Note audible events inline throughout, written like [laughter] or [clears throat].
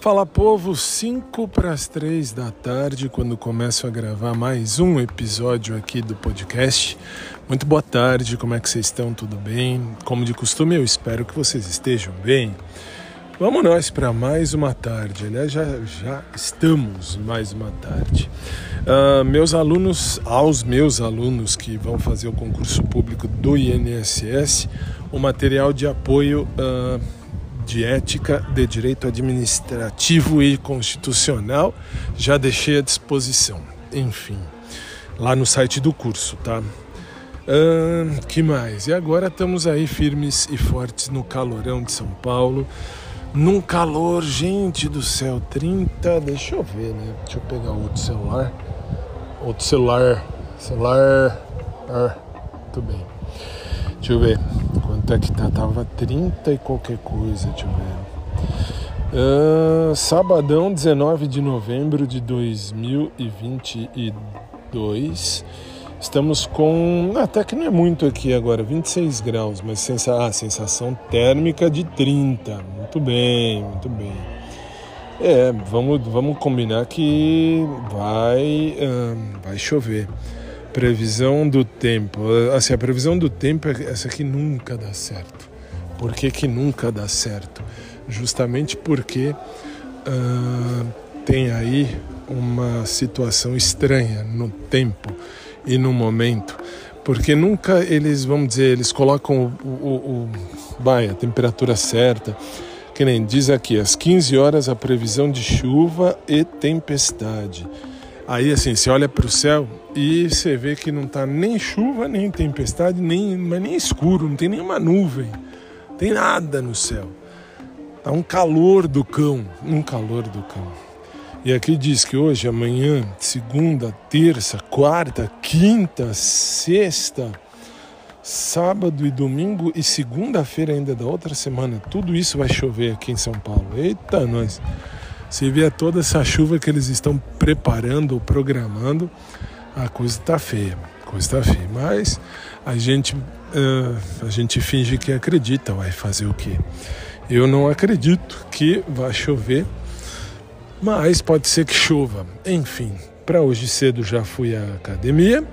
Fala povo, 5 para as 3 da tarde, quando começo a gravar mais um episódio aqui do podcast. Muito boa tarde, como é que vocês estão? Tudo bem? Como de costume, eu espero que vocês estejam bem. Vamos nós para mais uma tarde, aliás, já, já estamos mais uma tarde. Uh, meus alunos, aos meus alunos que vão fazer o concurso público do INSS, o material de apoio. Uh, de ética, de direito administrativo e constitucional, já deixei à disposição. Enfim, lá no site do curso, tá? Ah, que mais? E agora estamos aí firmes e fortes no calorão de São Paulo. Num calor, gente do céu, 30. Deixa eu ver, né? Deixa eu pegar outro celular. Outro celular. Celular. Ah, tudo bem. Deixa eu ver. Quanto que tá? Tava 30 e qualquer coisa, deixa eu ver. Uh, sabadão, 19 de novembro de 2022. Estamos com. Até que não é muito aqui agora, 26 graus, mas sensa... ah, sensação térmica de 30. Muito bem, muito bem. É, vamos, vamos combinar que vai, uh, vai chover. Previsão do tempo. Assim, a previsão do tempo, é essa aqui nunca dá certo. Por que, que nunca dá certo? Justamente porque uh, tem aí uma situação estranha no tempo e no momento. Porque nunca eles, vamos dizer, eles colocam o, o, o vai, a temperatura certa. Que nem diz aqui, às 15 horas a previsão de chuva e tempestade. Aí assim, você olha para o céu e você vê que não está nem chuva, nem tempestade, nem, mas nem escuro, não tem nenhuma nuvem, não tem nada no céu. Tá um calor do cão, um calor do cão. E aqui diz que hoje, amanhã, segunda, terça, quarta, quinta, sexta, sábado e domingo e segunda-feira ainda da outra semana, tudo isso vai chover aqui em São Paulo. Eita, nós! Se vier toda essa chuva que eles estão preparando ou programando, a coisa está feia. A coisa está feia. Mas a gente, uh, a gente finge que acredita, vai fazer o quê? Eu não acredito que vai chover, mas pode ser que chova. Enfim, para hoje cedo já fui à academia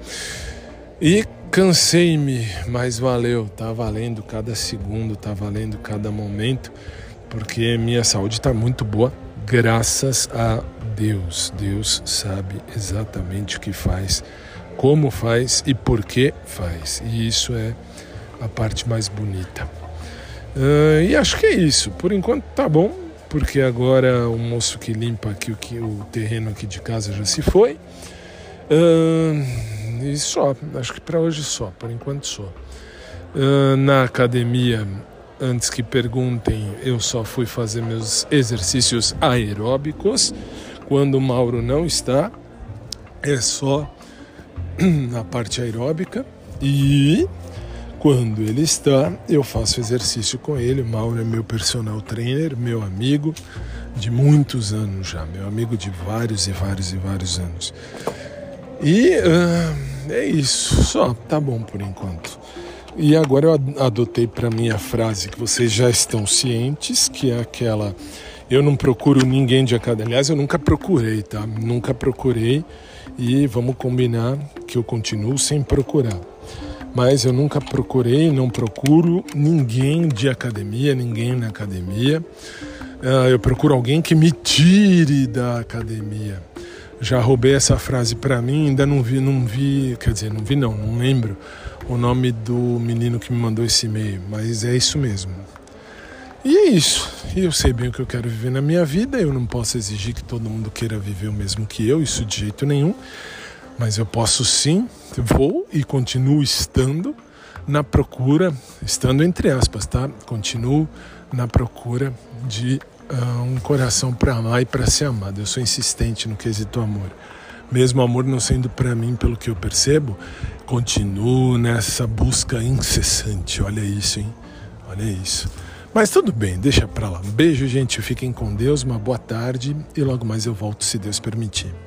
e cansei-me, mas valeu, tá valendo cada segundo, tá valendo cada momento, porque minha saúde está muito boa graças a Deus. Deus sabe exatamente o que faz, como faz e por que faz. E isso é a parte mais bonita. Uh, e acho que é isso. Por enquanto tá bom, porque agora o moço que limpa aqui o, o terreno aqui de casa já se foi. Uh, e só, acho que para hoje só, por enquanto só. Uh, na academia Antes que perguntem, eu só fui fazer meus exercícios aeróbicos. Quando o Mauro não está, é só [clears throat] na parte aeróbica. E quando ele está, eu faço exercício com ele. O Mauro é meu personal trainer, meu amigo de muitos anos já, meu amigo de vários e vários e vários anos. E uh, é isso, só tá bom por enquanto. E agora eu adotei para mim a frase que vocês já estão cientes, que é aquela eu não procuro ninguém de academia. Aliás, eu nunca procurei, tá? Nunca procurei e vamos combinar que eu continuo sem procurar. Mas eu nunca procurei, não procuro ninguém de academia, ninguém na academia. Uh, eu procuro alguém que me tire da academia. Já roubei essa frase para mim, ainda não vi, não vi, quer dizer, não vi não, não lembro o nome do menino que me mandou esse e-mail, mas é isso mesmo. E é isso. E eu sei bem o que eu quero viver na minha vida. Eu não posso exigir que todo mundo queira viver o mesmo que eu, isso de jeito nenhum. Mas eu posso sim, vou e continuo estando na procura, estando entre aspas, tá? Continuo na procura de uh, um coração para amar e para ser amado. Eu sou insistente no quesito amor mesmo amor não sendo para mim pelo que eu percebo, continuo nessa busca incessante. Olha isso, hein? Olha isso. Mas tudo bem, deixa pra lá. Um beijo, gente. Fiquem com Deus, uma boa tarde e logo mais eu volto, se Deus permitir.